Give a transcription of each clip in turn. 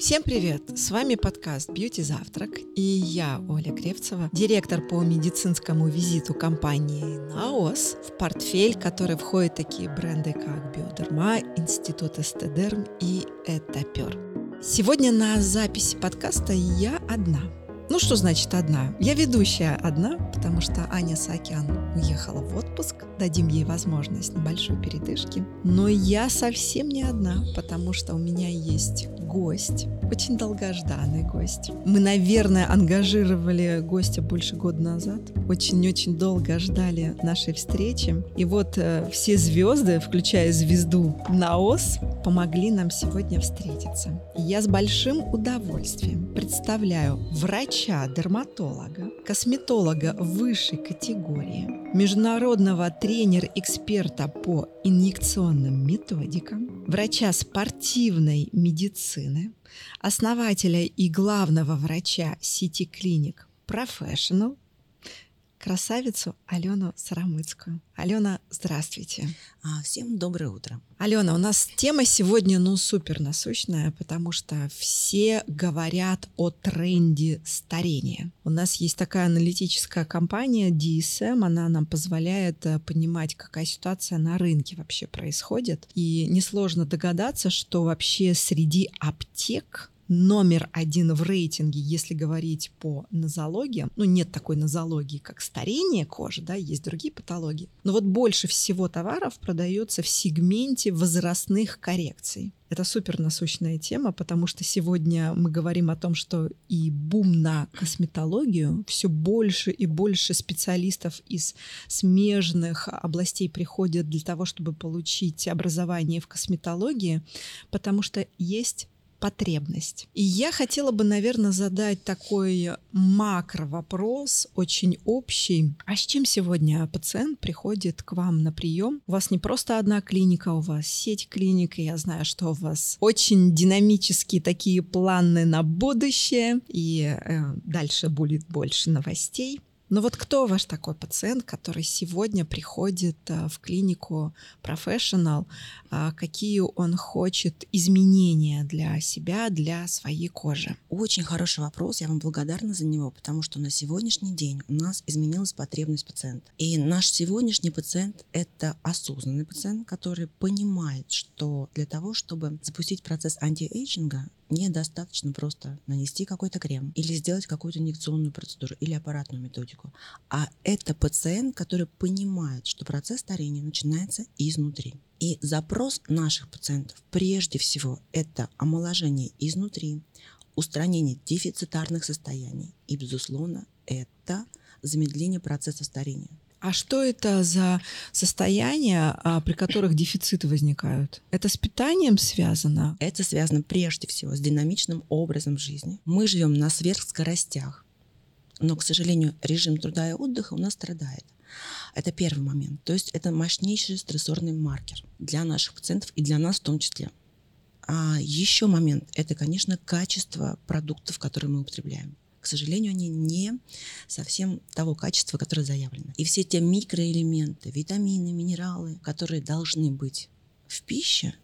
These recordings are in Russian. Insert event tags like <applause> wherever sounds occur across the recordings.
Всем привет! С вами подкаст «Бьюти Завтрак» и я, Оля Кревцева, директор по медицинскому визиту компании «Наос», в портфель, который входит такие бренды, как «Биодерма», «Институт Эстедерм» и «Этапер». Сегодня на записи подкаста я одна – ну, что значит одна? Я ведущая одна, потому что Аня Сакян уехала в отпуск. Дадим ей возможность небольшой передышки. Но я совсем не одна, потому что у меня есть гость, очень долгожданный гость. Мы, наверное, ангажировали гостя больше года назад. Очень-очень долго ждали нашей встречи. И вот э, все звезды, включая звезду Наос, помогли нам сегодня встретиться. Я с большим удовольствием представляю врача-дерматолога, косметолога высшей категории, международного тренер-эксперта по инъекционным методикам, врача спортивной медицины, основателя и главного врача сети клиник Professional, красавицу Алену Сарамыцкую. Алена, здравствуйте. А, всем доброе утро. Алена, у нас тема сегодня ну супер насущная, потому что все говорят о тренде старения. У нас есть такая аналитическая компания DSM, она нам позволяет э, понимать, какая ситуация на рынке вообще происходит. И несложно догадаться, что вообще среди аптек номер один в рейтинге, если говорить по нозологии. Ну, нет такой нозологии, как старение кожи, да, есть другие патологии. Но вот больше всего товаров продается в сегменте возрастных коррекций. Это супер насущная тема, потому что сегодня мы говорим о том, что и бум на косметологию, все больше и больше специалистов из смежных областей приходят для того, чтобы получить образование в косметологии, потому что есть потребность. И я хотела бы, наверное, задать такой макро вопрос, очень общий. А с чем сегодня пациент приходит к вам на прием? У вас не просто одна клиника, у вас сеть клиник, и я знаю, что у вас очень динамические такие планы на будущее, и э, дальше будет больше новостей. Но вот кто ваш такой пациент, который сегодня приходит э, в клинику Professional, а, какие он хочет изменения для себя, для своей кожи? Очень хороший вопрос, я вам благодарна за него, потому что на сегодняшний день у нас изменилась потребность пациента. И наш сегодняшний пациент – это осознанный пациент, который понимает, что для того, чтобы запустить процесс антиэйджинга, недостаточно просто нанести какой-то крем или сделать какую-то инъекционную процедуру или аппаратную методику, а это пациент, который понимает, что процесс старения начинается изнутри. И запрос наших пациентов прежде всего это омоложение изнутри, устранение дефицитарных состояний и, безусловно, это замедление процесса старения. А что это за состояния, а, при которых дефициты возникают? Это с питанием связано? Это связано прежде всего с динамичным образом жизни. Мы живем на сверхскоростях, но, к сожалению, режим труда и отдыха у нас страдает. Это первый момент. То есть это мощнейший стрессорный маркер для наших пациентов и для нас в том числе. А еще момент – это, конечно, качество продуктов, которые мы употребляем к сожалению, они не совсем того качества, которое заявлено. И все те микроэлементы, витамины, минералы, которые должны быть в пище,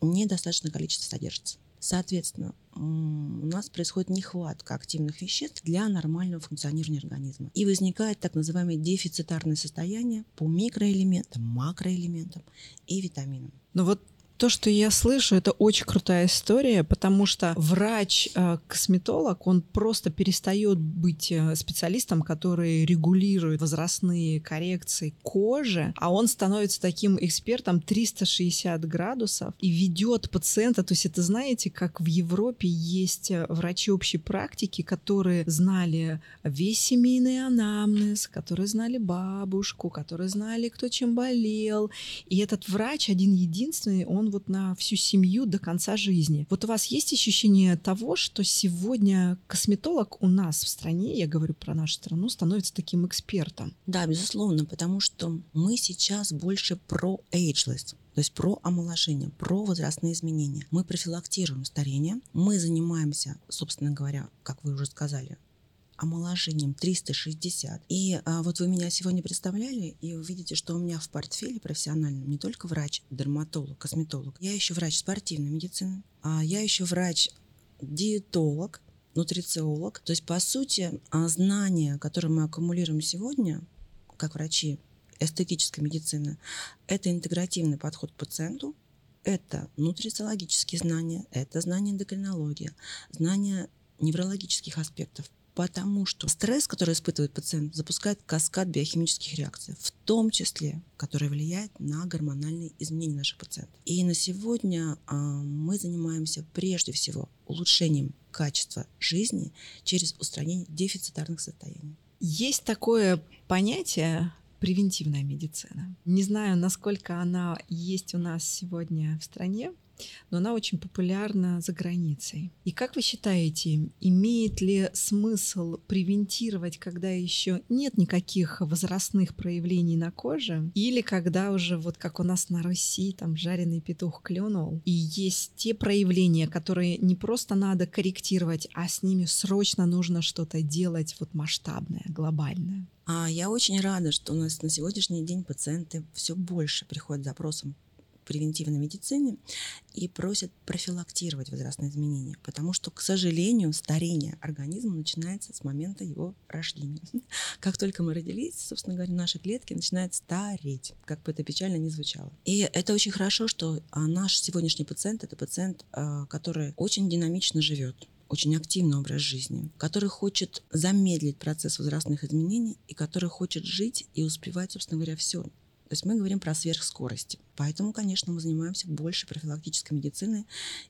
недостаточное количество содержится. Соответственно, у нас происходит нехватка активных веществ для нормального функционирования организма. И возникает так называемое дефицитарное состояние по микроэлементам, макроэлементам и витаминам. Но вот то, что я слышу, это очень крутая история, потому что врач-косметолог, он просто перестает быть э, специалистом, который регулирует возрастные коррекции кожи, а он становится таким экспертом 360 градусов и ведет пациента. То есть это, знаете, как в Европе есть э, врачи общей практики, которые знали весь семейный анамнез, которые знали бабушку, которые знали, кто чем болел. И этот врач один единственный, он вот на всю семью до конца жизни. Вот у вас есть ощущение того, что сегодня косметолог у нас в стране, я говорю про нашу страну, становится таким экспертом? Да, безусловно, потому что мы сейчас больше про ageless. То есть про омоложение, про возрастные изменения. Мы профилактируем старение, мы занимаемся, собственно говоря, как вы уже сказали, омоложением 360. И а, вот вы меня сегодня представляли, и вы видите, что у меня в портфеле профессиональном не только врач, дерматолог, косметолог, я еще врач спортивной медицины, а я еще врач диетолог, нутрициолог. То есть, по сути, а, знания, которые мы аккумулируем сегодня, как врачи эстетической медицины, это интегративный подход к пациенту, это нутрициологические знания, это знания эндокринологии, знания неврологических аспектов, потому что стресс, который испытывает пациент, запускает каскад биохимических реакций, в том числе, который влияет на гормональные изменения наших пациентов. И на сегодня а, мы занимаемся прежде всего улучшением качества жизни через устранение дефицитарных состояний. Есть такое понятие превентивная медицина. Не знаю, насколько она есть у нас сегодня в стране, но она очень популярна за границей. И как вы считаете, имеет ли смысл превентировать, когда еще нет никаких возрастных проявлений на коже, или когда уже вот как у нас на Руси, там жареный петух клюнул, и есть те проявления, которые не просто надо корректировать, а с ними срочно нужно что-то делать вот масштабное, глобальное? А я очень рада, что у нас на сегодняшний день пациенты все больше приходят с запросом превентивной медицине и просят профилактировать возрастные изменения, потому что, к сожалению, старение организма начинается с момента его рождения. <laughs> Как только мы родились, собственно говоря, наши клетки начинают стареть, как бы это печально ни звучало. И это очень хорошо, что а, наш сегодняшний пациент — это пациент, а, который очень динамично живет, очень активный образ жизни, который хочет замедлить процесс возрастных изменений и который хочет жить и успевать, собственно говоря, все то есть мы говорим про сверхскорости. Поэтому, конечно, мы занимаемся больше профилактической медициной.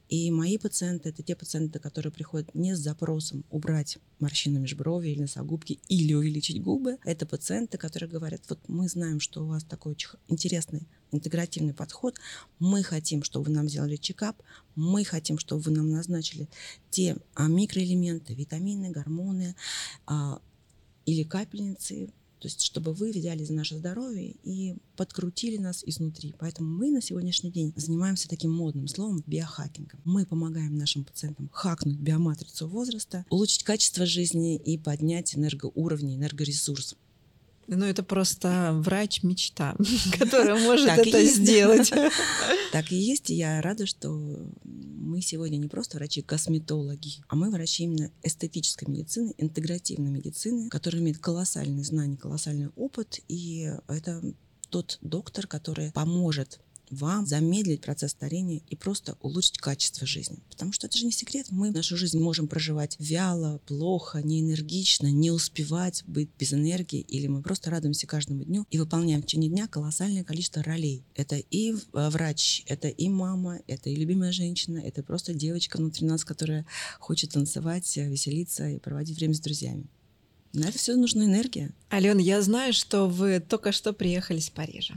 И мои пациенты — это те пациенты, которые приходят не с запросом убрать морщины межброви или носогубки или увеличить губы. Это пациенты, которые говорят, вот мы знаем, что у вас такой очень интересный интегративный подход. Мы хотим, чтобы вы нам сделали чекап. Мы хотим, чтобы вы нам назначили те а, микроэлементы, витамины, гормоны а, или капельницы, то есть, чтобы вы взяли за наше здоровье и подкрутили нас изнутри. Поэтому мы на сегодняшний день занимаемся таким модным словом биохакингом. Мы помогаем нашим пациентам хакнуть биоматрицу возраста, улучшить качество жизни и поднять энергоуровни, энергоресурс. Ну, это просто врач-мечта, <laughs> который может это сделать. <laughs> Так и есть. И я рада, что мы сегодня не просто врачи-косметологи, а мы врачи именно эстетической медицины, интегративной медицины, которые имеют колоссальные знания, колоссальный опыт. И это тот доктор, который поможет вам замедлить процесс старения и просто улучшить качество жизни. Потому что это же не секрет. Мы нашу жизнь можем проживать вяло, плохо, неэнергично, не успевать быть без энергии, или мы просто радуемся каждому дню и выполняем в течение дня колоссальное количество ролей. Это и э, врач, это и мама, это и любимая женщина, это просто девочка внутри нас, которая хочет танцевать, веселиться и проводить время с друзьями. На это все нужна энергия. Алена, я знаю, что вы только что приехали с Парижа.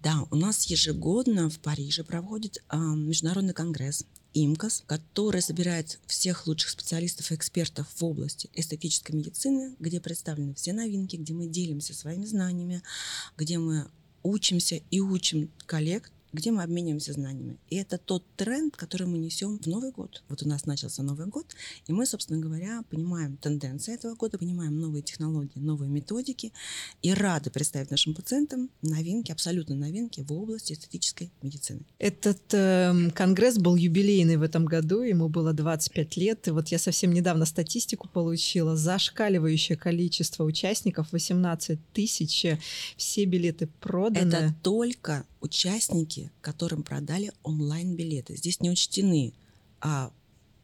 Да, у нас ежегодно в Париже проводит э, международный конгресс ИМКОС, который собирает всех лучших специалистов и экспертов в области эстетической медицины, где представлены все новинки, где мы делимся своими знаниями, где мы учимся и учим коллег где мы обмениваемся знаниями. И это тот тренд, который мы несем в Новый год. Вот у нас начался Новый год, и мы, собственно говоря, понимаем тенденции этого года, понимаем новые технологии, новые методики, и рады представить нашим пациентам новинки, абсолютно новинки в области эстетической медицины. Этот э, конгресс был юбилейный в этом году, ему было 25 лет, и вот я совсем недавно статистику получила, зашкаливающее количество участников, 18 тысяч, все билеты проданы. Это только участники, которым продали онлайн-билеты. Здесь не учтены а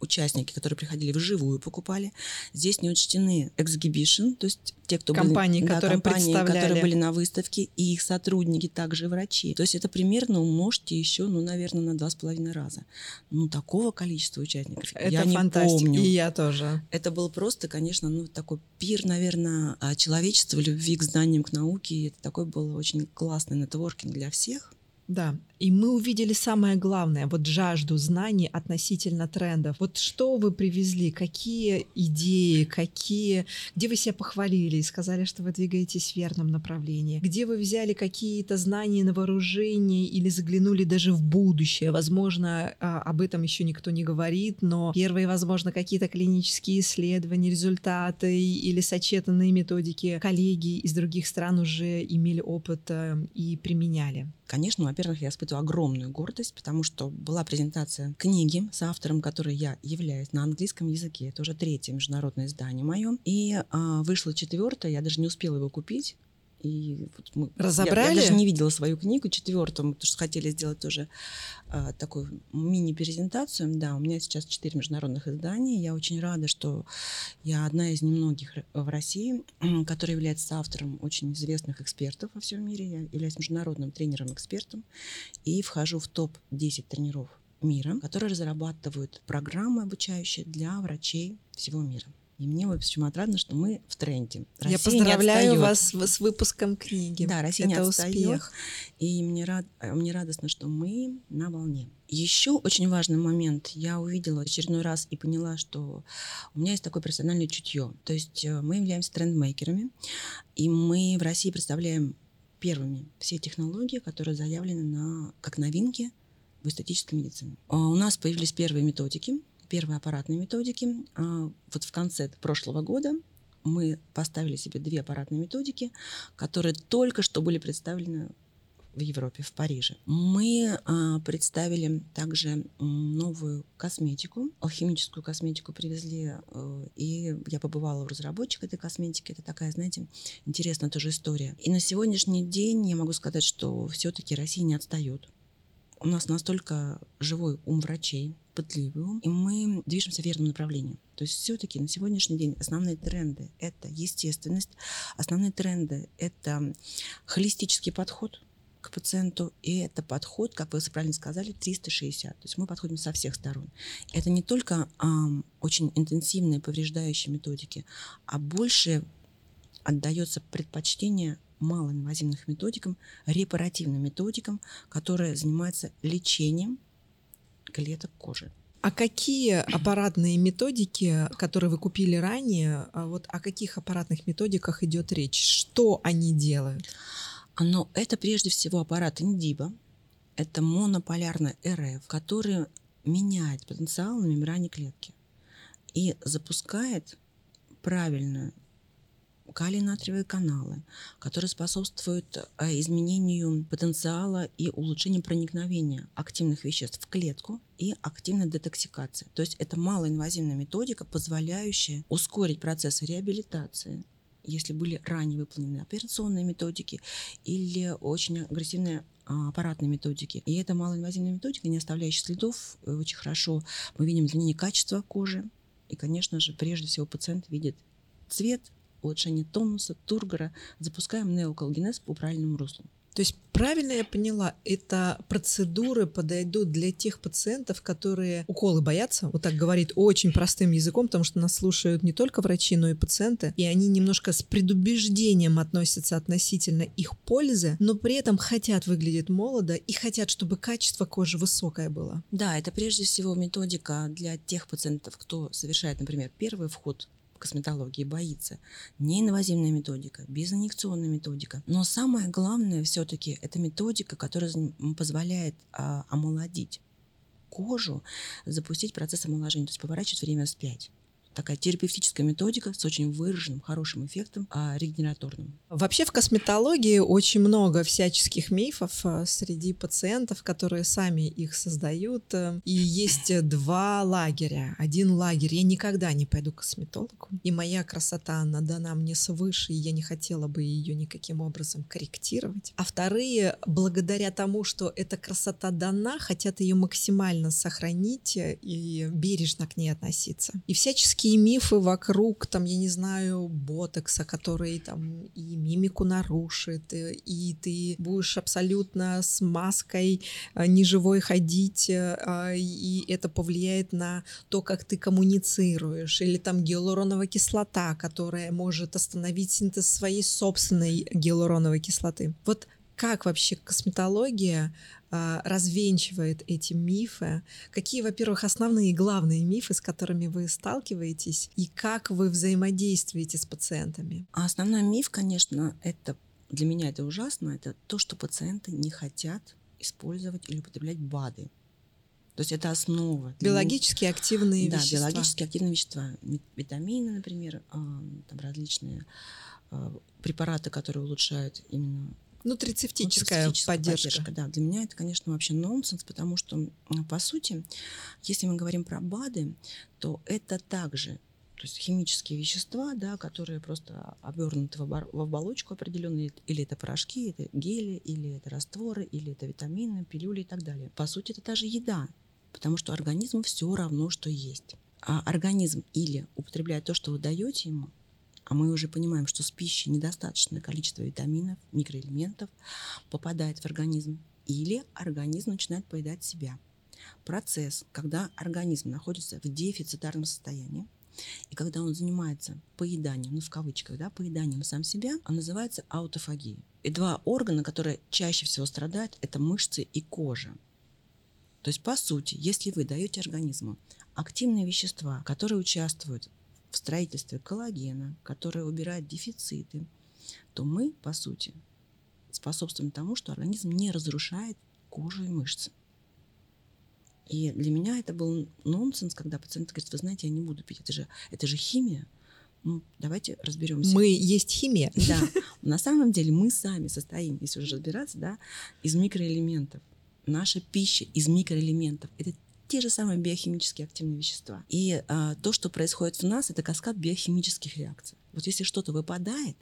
участники, которые приходили вживую, покупали. Здесь не учтены exhibition, то есть те, кто компании, были, которые, да, компании которые были на выставке, и их сотрудники, также врачи. То есть это примерно умножьте еще, ну, наверное, на два с половиной раза. Ну, такого количества участников это я не помню. И я тоже. Это был просто, конечно, ну, такой пир, наверное, а, человечества, любви к знаниям, к науке. Это такой был очень классный нетворкинг для всех. Да, и мы увидели самое главное, вот жажду знаний относительно трендов. Вот что вы привезли, какие идеи, какие, где вы себя похвалили и сказали, что вы двигаетесь в верном направлении, где вы взяли какие-то знания на вооружение или заглянули даже в будущее. Возможно, а, об этом еще никто не говорит, но первые, возможно, какие-то клинические исследования, результаты или сочетанные методики коллеги из других стран уже имели опыт э, и применяли. Конечно, во-первых, я испытываю огромную гордость, потому что была презентация книги с автором, которой я являюсь на английском языке. Это уже третье международное издание мое. И а, вышло четвертое, я даже не успела его купить. И вот мы, Разобрали? Я, я даже не видела свою книгу четвертую, потому что хотели сделать тоже а, такую мини-презентацию. Да, у меня сейчас четыре международных издания. Я очень рада, что я одна из немногих в России, <clears throat> которая является автором очень известных экспертов во всем мире. Я являюсь международным тренером-экспертом и вхожу в топ-10 тренеров мира, которые разрабатывают программы обучающие для врачей всего мира. И мне, в общем, отрадно, что мы в тренде. Россия Я поздравляю вас с выпуском книги. Да, Россия Это не отстает. успех. И мне, рад, мне радостно, что мы на волне. Еще очень важный момент. Я увидела очередной раз и поняла, что у меня есть такое профессиональное чутье. То есть э, мы являемся трендмейкерами, и мы в России представляем первыми все технологии, которые заявлены на, как новинки в эстетической медицине. А у нас появились первые методики, первые аппаратные методики. А, вот в конце прошлого года мы поставили себе две аппаратные методики, которые только что были представлены в Европе, в Париже. Мы а, представили также новую косметику, алхимическую косметику привезли, а, и я побывала у разработчика этой косметики. Это такая, знаете, интересная тоже история. И на сегодняшний день я могу сказать, что все-таки Россия не отстает. У нас настолько живой ум врачей, пытливый ум, и мы движемся в верном направлении. То есть все-таки на сегодняшний день основные тренды — это естественность, основные тренды — это холистический подход к пациенту, и это подход, как вы правильно сказали, 360. То есть мы подходим со всех сторон. Это не только эм, очень интенсивные повреждающие методики, а больше отдается предпочтение малоинвазивным методикам, репаративным методикам, которые занимаются лечением клеток кожи. А какие аппаратные методики, которые вы купили ранее, а вот о каких аппаратных методиках идет речь? Что они делают? Но это прежде всего аппарат Индиба. Это монополярный РФ, который меняет потенциал на мембране клетки и запускает правильную калий-натриевые каналы, которые способствуют э, изменению потенциала и улучшению проникновения активных веществ в клетку и активной детоксикации. То есть это малоинвазивная методика, позволяющая ускорить процесс реабилитации, если были ранее выполнены операционные методики или очень агрессивные а, аппаратные методики. И эта малоинвазивная методика, не оставляющая следов, э, очень хорошо мы видим изменение качества кожи. И, конечно же, прежде всего пациент видит цвет, улучшение тонуса, тургора, запускаем неоколгенез по правильному руслу. То есть правильно я поняла, это процедуры подойдут для тех пациентов, которые уколы боятся, вот так говорит очень простым языком, потому что нас слушают не только врачи, но и пациенты, и они немножко с предубеждением относятся относительно их пользы, но при этом хотят выглядеть молодо и хотят, чтобы качество кожи высокое было. Да, это прежде всего методика для тех пациентов, кто совершает, например, первый вход косметологии боится. Неинвазивная методика, безинъекционная методика. Но самое главное все-таки это методика, которая позволяет а, омолодить кожу, запустить процесс омоложения, то есть поворачивать время вспять такая терапевтическая методика с очень выраженным хорошим эффектом а, регенераторным. Вообще в косметологии очень много всяческих мифов а, среди пациентов, которые сами их создают. Э, и есть два лагеря. Один лагерь, я никогда не пойду к косметологу, и моя красота, она дана мне свыше, и я не хотела бы ее никаким образом корректировать. А вторые, благодаря тому, что эта красота дана, хотят ее максимально сохранить э, и бережно к ней относиться. И всячески всякие мифы вокруг, там, я не знаю, ботокса, который там и мимику нарушит, и, и ты будешь абсолютно с маской а, неживой ходить, а, и это повлияет на то, как ты коммуницируешь, или там гиалуроновая кислота, которая может остановить синтез своей собственной гиалуроновой кислоты. Вот как вообще косметология развенчивает эти мифы? Какие, во-первых, основные и главные мифы, с которыми вы сталкиваетесь, и как вы взаимодействуете с пациентами? А основной миф, конечно, это для меня это ужасно, это то, что пациенты не хотят использовать или употреблять БАДы. То есть это основа. Биологически активные да, вещества. Да, биологически активные вещества. Витамины, например, а, там различные а, препараты, которые улучшают именно Нутрицептическая, Нутрицептическая поддержка. поддержка. Да, для меня это, конечно, вообще нонсенс, потому что, по сути, если мы говорим про БАДы, то это также то есть химические вещества, да, которые просто обернуты в, обор- в оболочку определенную, или это порошки, это гели, или это растворы, или это витамины, пилюли и так далее. По сути, это даже еда, потому что организму все равно, что есть. А организм или употребляет то, что вы даете ему, а мы уже понимаем, что с пищей недостаточное количество витаминов, микроэлементов попадает в организм, или организм начинает поедать себя. Процесс, когда организм находится в дефицитарном состоянии, и когда он занимается поеданием, ну в кавычках, да, поеданием сам себя, он называется аутофагией. И два органа, которые чаще всего страдают, это мышцы и кожа. То есть, по сути, если вы даете организму активные вещества, которые участвуют в строительстве коллагена, которые убирают дефициты, то мы, по сути, способствуем тому, что организм не разрушает кожу и мышцы. И для меня это был нонсенс, когда пациент говорит, вы знаете, я не буду пить, это же, это же химия. Ну, давайте разберемся. Мы есть химия. Да, <laughs> на самом деле мы сами состоим, если уже разбираться, да, из микроэлементов. Наша пища из микроэлементов. Это те же самые биохимические активные вещества. И а, то, что происходит в нас, это каскад биохимических реакций. Вот если что-то выпадает,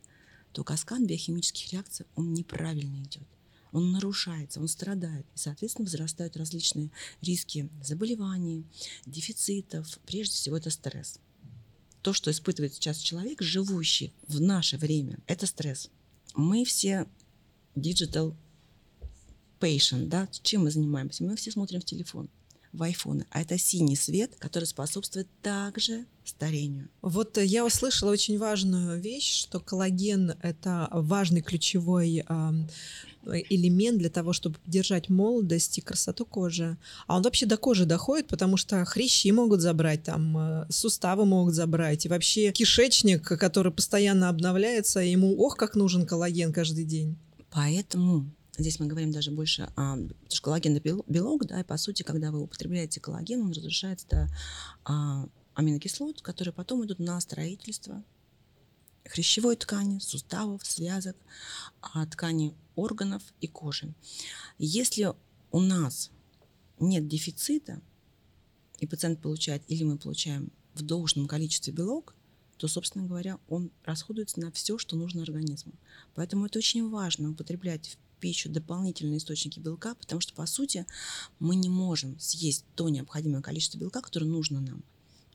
то каскад биохимических реакций, он неправильно идет. Он нарушается, он страдает. И, соответственно, возрастают различные риски заболеваний, дефицитов. Прежде всего, это стресс. То, что испытывает сейчас человек, живущий в наше время, это стресс. Мы все digital patient, да, чем мы занимаемся? Мы все смотрим в телефон в айфоны. А это синий свет, который способствует также старению. Вот э, я услышала очень важную вещь, что коллаген — это важный ключевой элемент для того, чтобы поддержать молодость и красоту кожи. А он вообще до кожи доходит, потому что хрящи могут забрать, там э, суставы могут забрать, и вообще кишечник, который постоянно обновляется, ему ох, как нужен коллаген каждый день. Поэтому Здесь мы говорим даже больше о... Потому что коллаген – белок, да, и по сути, когда вы употребляете коллаген, он разрушается до а, аминокислот, которые потом идут на строительство хрящевой ткани, суставов, связок, а, ткани органов и кожи. Если у нас нет дефицита, и пациент получает, или мы получаем в должном количестве белок, то, собственно говоря, он расходуется на все, что нужно организму. Поэтому это очень важно употреблять пищу дополнительные источники белка, потому что, по сути, мы не можем съесть то необходимое количество белка, которое нужно нам.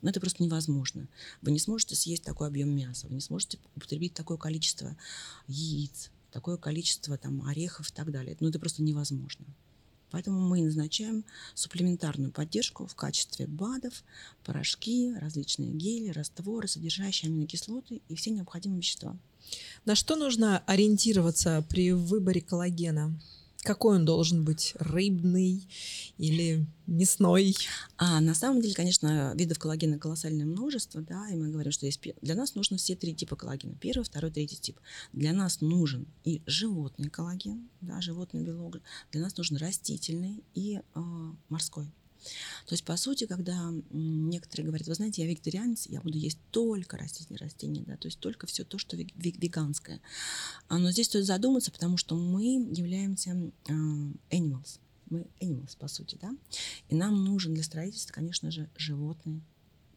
Но это просто невозможно. Вы не сможете съесть такой объем мяса, вы не сможете употребить такое количество яиц, такое количество там, орехов и так далее. Ну, это просто невозможно. Поэтому мы назначаем суплементарную поддержку в качестве БАДов, порошки, различные гели, растворы, содержащие аминокислоты и все необходимые вещества. На что нужно ориентироваться при выборе коллагена? Какой он должен быть? Рыбный или мясной? А на самом деле, конечно, видов коллагена колоссальное множество, да, и мы говорим, что есть для нас нужно все три типа коллагена. Первый, второй, третий тип. Для нас нужен и животный коллаген, да, животный белок. Для нас нужен растительный и э, морской. То есть, по сути, когда некоторые говорят, вы знаете, я вегетарианец, я буду есть только растительные растения, да, то есть только все то, что веганское. А, но здесь стоит задуматься, потому что мы являемся а, animals, мы animals, по сути, да, и нам нужен для строительства, конечно же, животный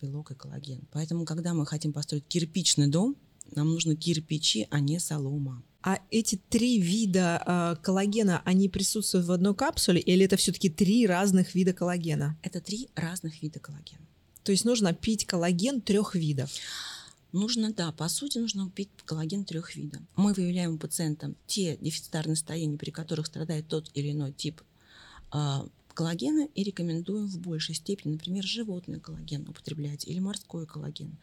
белок и коллаген. Поэтому, когда мы хотим построить кирпичный дом, нам нужны кирпичи, а не солома. А эти три вида э, коллагена, они присутствуют в одной капсуле, или это все-таки три разных вида коллагена? Это три разных вида коллагена. То есть нужно пить коллаген трех видов? Нужно, да, по сути, нужно пить коллаген трех видов. Мы выявляем у пациента те дефицитарные состояния, при которых страдает тот или иной тип э, коллагена и рекомендуем в большей степени, например, животный коллаген употреблять или морской коллаген.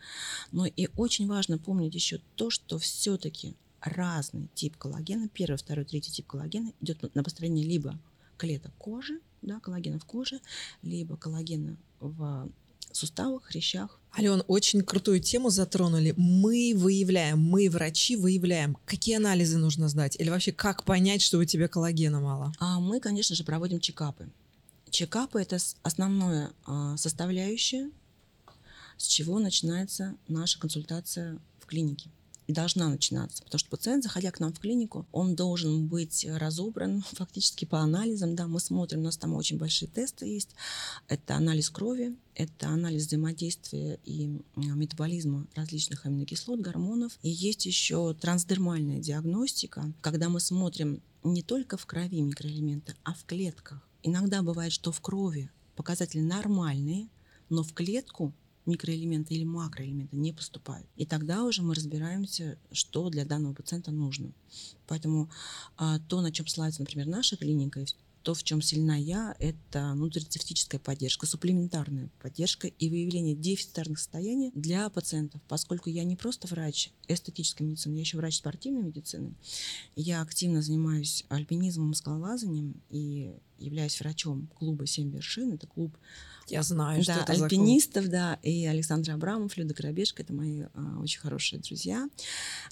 Но и очень важно помнить еще то, что все-таки разный тип коллагена, первый, второй, третий тип коллагена идет на построение либо клеток кожи, да, коллагена в коже, либо коллагена в суставах, хрящах. Ален, очень крутую тему затронули. Мы выявляем, мы, врачи, выявляем, какие анализы нужно сдать, или вообще как понять, что у тебя коллагена мало? А мы, конечно же, проводим чекапы. Чекапы – это основное а, составляющее, с чего начинается наша консультация в клинике. Должна начинаться, потому что пациент, заходя к нам в клинику, он должен быть разобран <laughs> фактически по анализам. Да, мы смотрим, у нас там очень большие тесты есть. Это анализ крови, это анализ взаимодействия и метаболизма различных аминокислот, гормонов. И есть еще трансдермальная диагностика, когда мы смотрим не только в крови микроэлементы, а в клетках. Иногда бывает, что в крови показатели нормальные, но в клетку микроэлементы или макроэлементы не поступают. И тогда уже мы разбираемся, что для данного пациента нужно. Поэтому а, то, на чем славится, например, наша клиника, то, в чем сильна я, это нутрицептическая поддержка, суплементарная поддержка и выявление дефицитарных состояний для пациентов, поскольку я не просто врач эстетической медицины, я еще врач спортивной медицины. Я активно занимаюсь альпинизмом, скалолазанием и являюсь врачом клуба «Семь вершин». Это клуб я знаю, да, что это альпинистов, за клуб. да, и Александр Абрамов, Люда Коробешка, это мои а, очень хорошие друзья.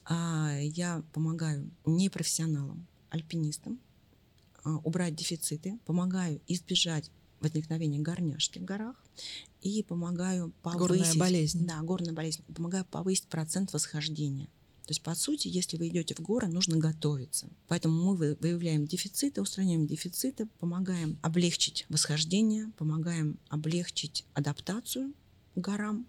А, я помогаю непрофессионалам, альпинистам, убрать дефициты, помогаю избежать возникновения горняшки в горах и помогаю повысить... Горная болезнь. Да, горная болезнь. Помогаю повысить процент восхождения. То есть, по сути, если вы идете в горы, нужно готовиться. Поэтому мы выявляем дефициты, устраняем дефициты, помогаем облегчить восхождение, помогаем облегчить адаптацию к горам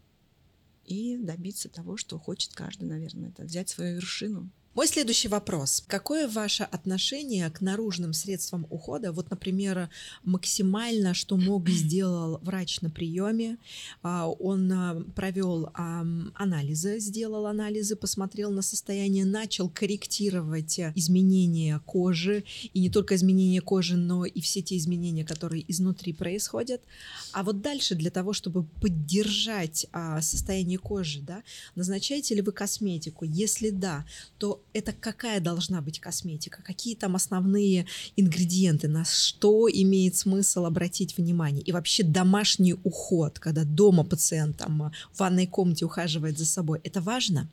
и добиться того, что хочет каждый, наверное, это взять свою вершину. Мой следующий вопрос. Какое ваше отношение к наружным средствам ухода? Вот, например, максимально, что мог, <clears throat> сделал врач на приеме. А, он а, провел анализы, сделал анализы, посмотрел на состояние, начал корректировать изменения кожи. И не только изменения кожи, но и все те изменения, которые изнутри происходят. А вот дальше для того, чтобы поддержать а, состояние кожи, да, назначаете ли вы косметику? Если да, то это какая должна быть косметика, какие там основные ингредиенты, на что имеет смысл обратить внимание. И вообще домашний уход, когда дома пациент там в ванной комнате ухаживает за собой, это важно?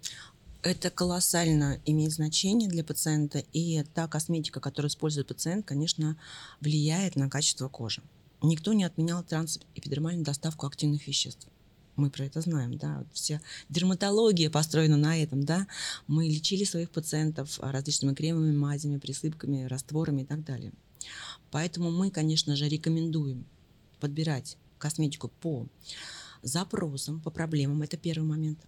Это колоссально имеет значение для пациента, и та косметика, которую использует пациент, конечно, влияет на качество кожи. Никто не отменял трансэпидермальную доставку активных веществ мы про это знаем, да, вся дерматология построена на этом, да, мы лечили своих пациентов различными кремами, мазями, присыпками, растворами и так далее. Поэтому мы, конечно же, рекомендуем подбирать косметику по запросам, по проблемам, это первый момент,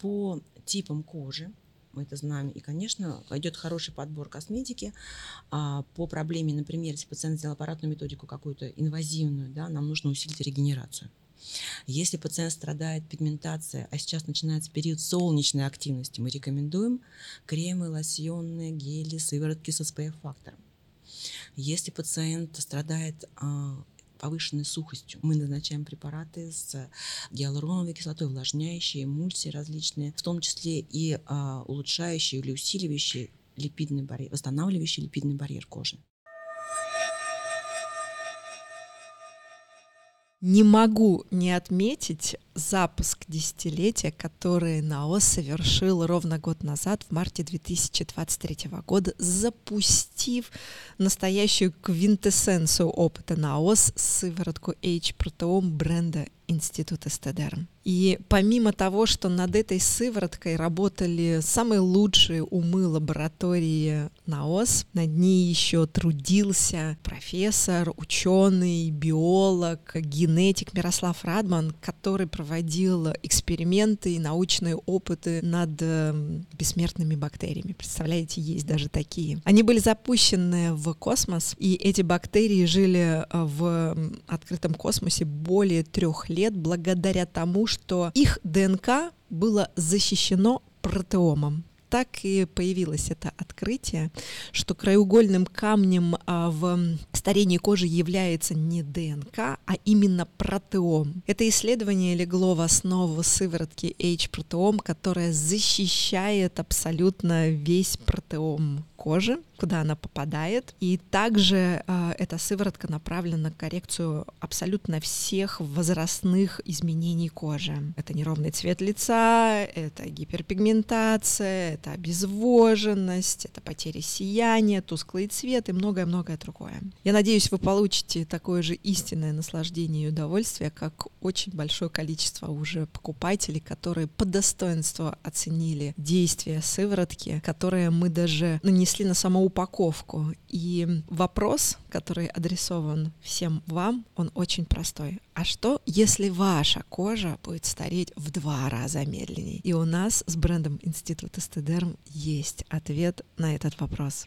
по типам кожи, мы это знаем. И, конечно, идет хороший подбор косметики. А, по проблеме, например, если пациент сделал аппаратную методику какую-то инвазивную, да, нам нужно усилить регенерацию. Если пациент страдает пигментацией, а сейчас начинается период солнечной активности, мы рекомендуем кремы, лосьоны, гели, сыворотки с SPF-фактором. Если пациент страдает а, повышенной сухостью. Мы назначаем препараты с гиалуроновой кислотой, увлажняющие, эмульсии различные, в том числе и а, улучшающие или усиливающие липидный барьер, восстанавливающий липидный барьер кожи. Не могу не отметить запуск десятилетия, который НАОС совершил ровно год назад, в марте 2023 года, запустив настоящую квинтэссенцию опыта НАОС сыворотку H-протеом бренда Института Стедерм. И помимо того, что над этой сывороткой работали самые лучшие умы лаборатории НАОС, над ней еще трудился профессор, ученый, биолог, генетик Мирослав Радман, который проводил эксперименты и научные опыты над эм, бессмертными бактериями. Представляете, есть даже такие. Они были запущены в космос, и эти бактерии жили э, в открытом космосе более трех лет благодаря тому, что их ДНК было защищено протеомом так и появилось это открытие, что краеугольным камнем а, в старении кожи является не ДНК, а именно протеом. Это исследование легло в основу сыворотки H-протеом, которая защищает абсолютно весь протеом кожи, куда она попадает. И также э, эта сыворотка направлена на коррекцию абсолютно всех возрастных изменений кожи. Это неровный цвет лица, это гиперпигментация, это обезвоженность, это потеря сияния, тусклый цвет и многое-многое другое. Я надеюсь, вы получите такое же истинное наслаждение и удовольствие, как очень большое количество уже покупателей, которые по достоинству оценили действия сыворотки, которые мы даже нанесли на саму упаковку. И вопрос, который адресован всем вам, он очень простой. А что, если ваша кожа будет стареть в два раза медленнее? И у нас с брендом Института Стедерм есть ответ на этот вопрос.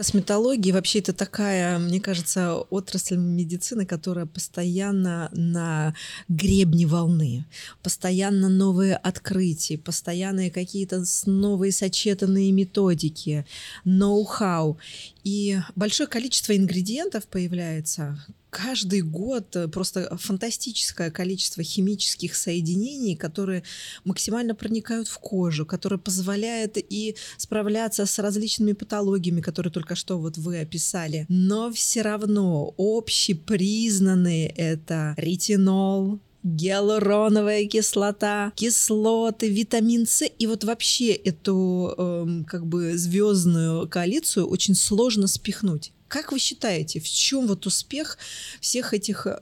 Косметология вообще это такая, мне кажется, отрасль медицины, которая постоянно на гребне волны, постоянно новые открытия, постоянные какие-то новые сочетанные методики, ноу-хау. И большое количество ингредиентов появляется, каждый год э, просто фантастическое количество химических соединений, которые максимально проникают в кожу, которые позволяют и справляться с различными патологиями, которые только что вот вы описали. Но все равно общепризнанные это ретинол, гиалуроновая кислота, кислоты, витамин С. И вот вообще эту эм, как бы звездную коалицию очень сложно спихнуть. Как вы считаете, в чем вот успех всех этих э,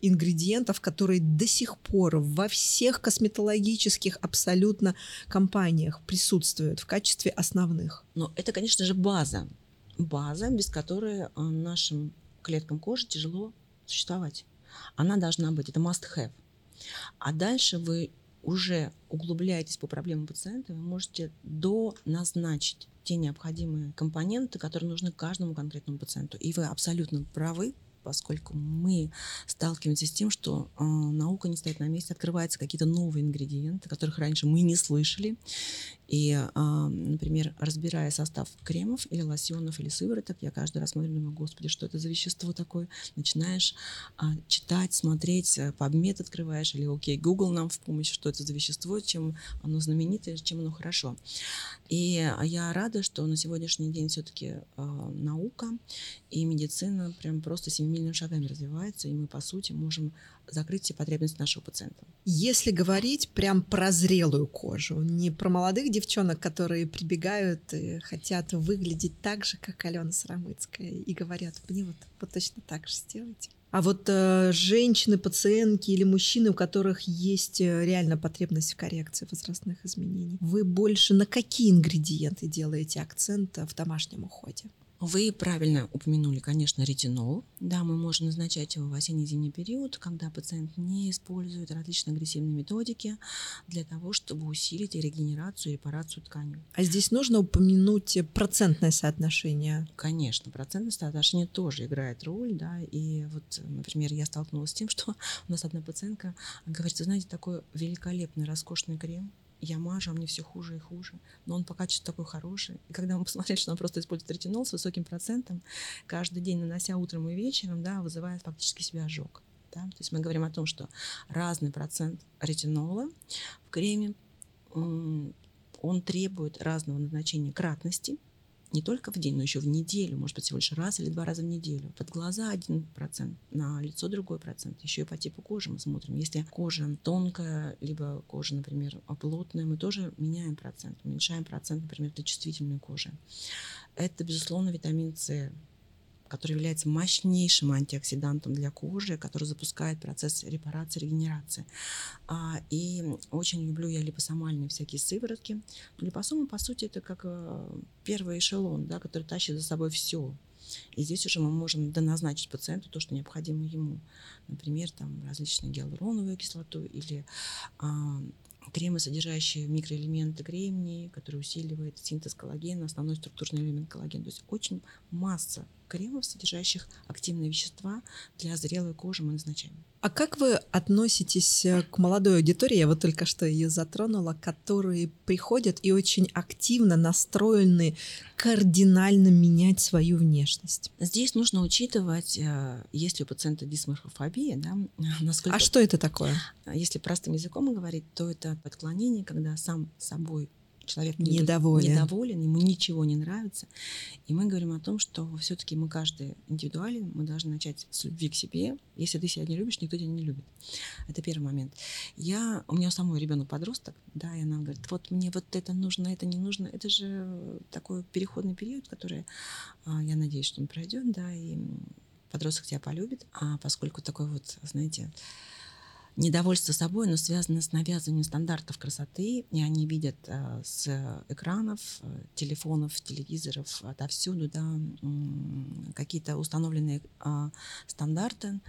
ингредиентов, которые до сих пор во всех косметологических абсолютно компаниях присутствуют в качестве основных? Ну, это, конечно же, база. База, без которой э, нашим клеткам кожи тяжело существовать. Она должна быть, это must have. А дальше вы уже углубляетесь по проблемам пациента, вы можете доназначить те необходимые компоненты, которые нужны каждому конкретному пациенту. И вы абсолютно правы, поскольку мы сталкиваемся с тем, что э, наука не стоит на месте, открываются какие-то новые ингредиенты, которых раньше мы не слышали. И, э, например, разбирая состав кремов или лосьонов или сывороток, я каждый раз смотрю, думаю, господи, что это за вещество такое? Начинаешь э, читать, смотреть, PubMed открываешь или окей, Google нам в помощь, что это за вещество, чем оно знаменитое, чем оно хорошо. И я рада, что на сегодняшний день все-таки э, наука и медицина прям просто семимильными шагами развивается, и мы, по сути, можем закрыть все потребности нашего пациента. Если говорить прям про зрелую кожу, не про молодых девчонок, которые прибегают и хотят выглядеть так же, как Алена Сарамыцкая, и говорят, мне вот, вот точно так же сделайте. А вот э, женщины, пациентки или мужчины, у которых есть э, реально потребность в коррекции возрастных изменений, вы больше на какие ингредиенты делаете акцент в домашнем уходе? Вы правильно упомянули, конечно, ретинол. Да, мы можем назначать его в осенне-зимний период, когда пациент не использует различные агрессивные методики для того, чтобы усилить регенерацию и репарацию тканей. А здесь нужно упомянуть процентное соотношение? Конечно, процентное соотношение тоже играет роль, да, и вот, например, я столкнулась с тем, что у нас одна пациентка говорит, знаете, такой великолепный, роскошный крем, я мажу, а мне все хуже и хуже. Но он по качеству такой хороший. И когда мы посмотрели, что он просто использует ретинол с высоким процентом, каждый день нанося утром и вечером, да, вызывает фактически себя ожог. Да? То есть мы говорим о том, что разный процент ретинола в креме, он требует разного назначения кратности, не только в день, но еще в неделю, может быть, всего лишь раз или два раза в неделю. Под глаза один процент, на лицо другой процент. Еще и по типу кожи мы смотрим. Если кожа тонкая, либо кожа, например, плотная, мы тоже меняем процент, уменьшаем процент, например, для чувствительной кожи. Это, безусловно, витамин С, который является мощнейшим антиоксидантом для кожи, который запускает процесс репарации, регенерации. А, и очень люблю я липосомальные всякие сыворотки. Липосомы, по сути, это как э, первый эшелон, да, который тащит за собой все. И здесь уже мы можем доназначить пациенту то, что необходимо ему. Например, там различные гиалуроновую кислоту или а, кремы, содержащие микроэлементы кремний, который усиливает синтез коллагена, основной структурный элемент коллагена. То есть очень масса кремов, содержащих активные вещества для зрелой кожи мы назначаем. А как вы относитесь э, к молодой аудитории, я вот только что ее затронула, которые приходят и очень активно настроены кардинально менять свою внешность? Здесь нужно учитывать, э, если у пациента дисморфофобия, да, <laughs> насколько... А что это такое? Если простым языком говорить, то это отклонение, когда сам собой человек недоволен. недоволен, ему ничего не нравится. И мы говорим о том, что все-таки мы каждый индивидуален, мы должны начать с любви к себе. Если ты себя не любишь, никто тебя не любит. Это первый момент. Я, у меня самой ребенок подросток, да, и она говорит, вот мне вот это нужно, это не нужно. Это же такой переходный период, который, а, я надеюсь, что он пройдет, да, и подросток тебя полюбит, а поскольку такой вот, знаете, недовольство собой, но связано с навязыванием стандартов красоты, и они видят э, с экранов, э, телефонов, телевизоров, отовсюду, да, какие-то установленные э, стандарты.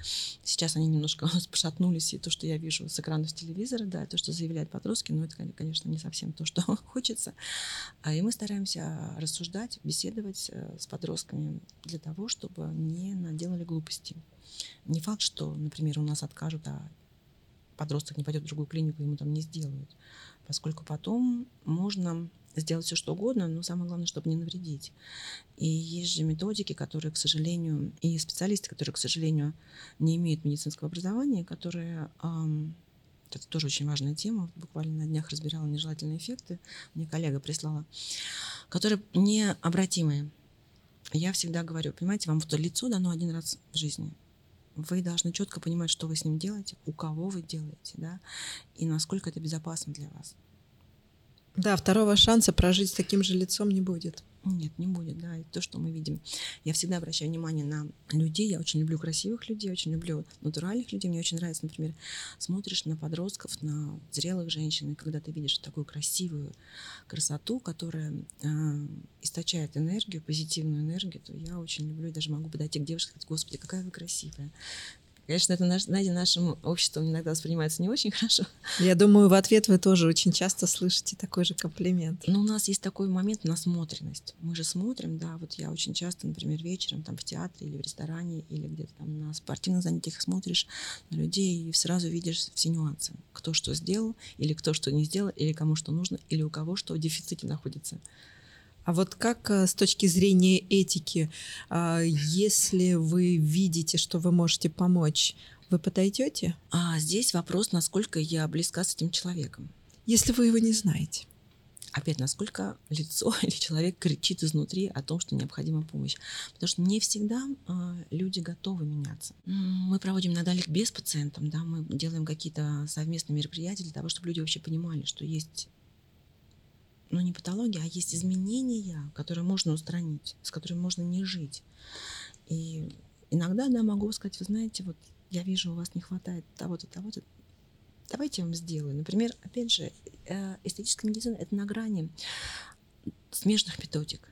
Сейчас они немножко <laughs> пошатнулись, и то, что я вижу с экранов телевизора, да, то, что заявляют подростки, но это, конечно, не совсем то, что <laughs> хочется. А, и мы стараемся рассуждать, беседовать э, с подростками для того, чтобы не наделали глупости. Не факт, что, например, у нас откажут, а подросток не пойдет в другую клинику, ему там не сделают. Поскольку потом можно сделать все, что угодно, но самое главное, чтобы не навредить. И есть же методики, которые, к сожалению, и специалисты, которые, к сожалению, не имеют медицинского образования, которые эм, это тоже очень важная тема. Буквально на днях разбирала нежелательные эффекты. Мне коллега прислала, которые необратимые. Я всегда говорю, понимаете, вам вот то лицо дано один раз в жизни вы должны четко понимать, что вы с ним делаете, у кого вы делаете, да, и насколько это безопасно для вас. Да, второго шанса прожить с таким же лицом не будет. Нет, не будет, да, это то, что мы видим. Я всегда обращаю внимание на людей, я очень люблю красивых людей, очень люблю натуральных людей, мне очень нравится, например, смотришь на подростков, на зрелых женщин, и когда ты видишь такую красивую красоту, которая э, источает энергию, позитивную энергию, то я очень люблю, и даже могу подойти к девушке и сказать, господи, какая вы красивая, Конечно, это, наш, знаете, нашим обществом иногда воспринимается не очень <laughs> хорошо. Я думаю, в ответ вы тоже очень часто слышите такой же комплимент. Но у нас есть такой момент насмотренность. Мы же смотрим, да, вот я очень часто, например, вечером там в театре или в ресторане или где-то там на спортивных занятиях смотришь на людей и сразу видишь все нюансы. Кто что сделал, или кто что не сделал, или кому что нужно, или у кого что в дефиците находится. А вот как э, с точки зрения этики, а, если вы видите, что вы можете помочь, вы подойдете? А здесь вопрос, насколько я близка с этим человеком. Если вы его не знаете. Опять, насколько лицо <laughs> или человек кричит изнутри о том, что необходима помощь. Потому что не всегда э, люди готовы меняться. Мы проводим иногда без пациентов, да, мы делаем какие-то совместные мероприятия для того, чтобы люди вообще понимали, что есть ну не патология, а есть изменения, которые можно устранить, с которыми можно не жить. И иногда, да, могу сказать, вы знаете, вот я вижу, у вас не хватает того-то, того-то, давайте я вам сделаю. Например, опять же, э, эстетическая медицина — это на грани смежных методик.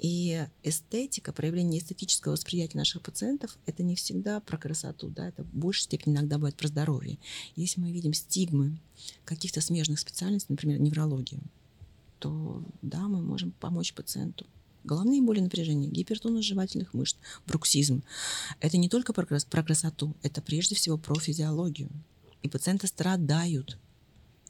И эстетика, проявление эстетического восприятия наших пациентов, это не всегда про красоту, да, это в большей степени иногда бывает про здоровье. Если мы видим стигмы каких-то смежных специальностей, например, неврологию, то да, мы можем помочь пациенту. Головные боли напряжения, гипертонус жевательных мышц, бруксизм. Это не только про, про красоту, это прежде всего про физиологию. И пациенты страдают.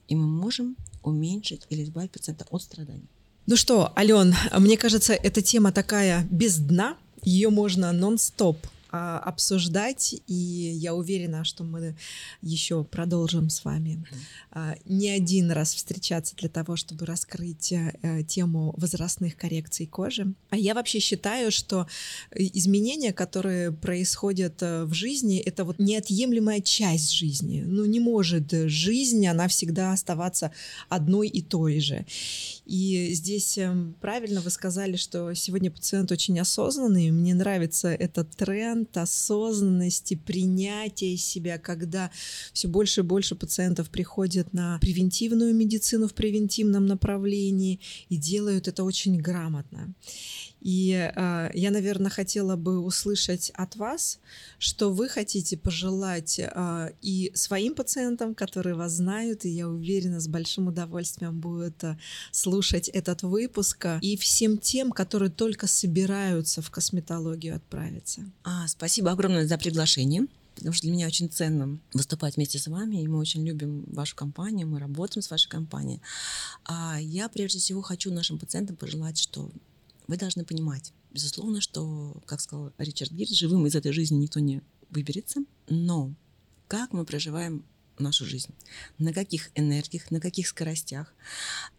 И мы можем уменьшить или избавить пациента от страданий. Ну что, Ален, мне кажется, эта тема такая без дна, ее можно нон-стоп а, обсуждать, и я уверена, что мы еще продолжим с вами а, не один раз встречаться для того, чтобы раскрыть э, тему возрастных коррекций кожи. А я вообще считаю, что изменения, которые происходят э, в жизни, это вот неотъемлемая часть жизни. Ну, не может жизнь, она всегда оставаться одной и той же. И здесь эм, правильно вы сказали, что сегодня пациент очень осознанный. Мне нравится этот тренд, момент осознанности, принятия себя, когда все больше и больше пациентов приходят на превентивную медицину в превентивном направлении и делают это очень грамотно. И э, я, наверное, хотела бы услышать от вас, что вы хотите пожелать э, и своим пациентам, которые вас знают, и я уверена, с большим удовольствием будут э, слушать этот выпуск, и всем тем, которые только собираются в косметологию отправиться. А, спасибо огромное за приглашение потому что для меня очень ценно выступать вместе с вами, и мы очень любим вашу компанию, мы работаем с вашей компанией. А я прежде всего хочу нашим пациентам пожелать, что вы должны понимать, безусловно, что, как сказал Ричард Гир, живым из этой жизни никто не выберется, но как мы проживаем нашу жизнь, на каких энергиях, на каких скоростях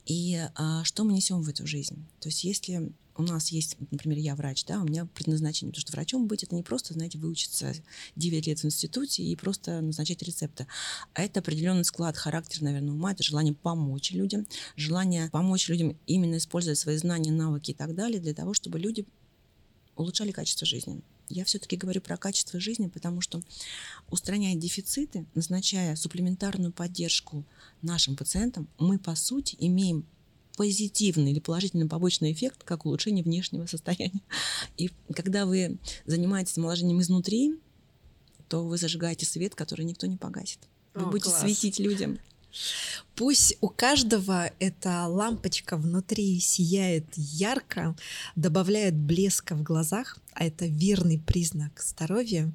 и а, что мы несем в эту жизнь. То есть если у нас есть, например, я врач, да, у меня предназначение, потому что врачом быть это не просто, знаете, выучиться 9 лет в институте и просто назначать рецепты, а это определенный склад характера, наверное, ума, это желание помочь людям, желание помочь людям именно используя свои знания, навыки и так далее для того, чтобы люди улучшали качество жизни. Я все-таки говорю про качество жизни, потому что устраняя дефициты, назначая суплементарную поддержку нашим пациентам, мы, по сути, имеем позитивный или положительный побочный эффект, как улучшение внешнего состояния. <laughs> И когда вы занимаетесь омоложением изнутри, то вы зажигаете свет, который никто не погасит. Вы О, будете класс. светить людям. Пусть у каждого эта лампочка внутри сияет ярко, добавляет блеска в глазах, а это верный признак здоровья.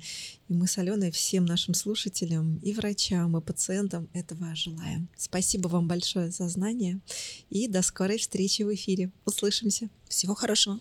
И мы с Аленой всем нашим слушателям и врачам, и пациентам этого желаем. Спасибо вам большое за знание и до скорой встречи в эфире. Услышимся. Всего хорошего.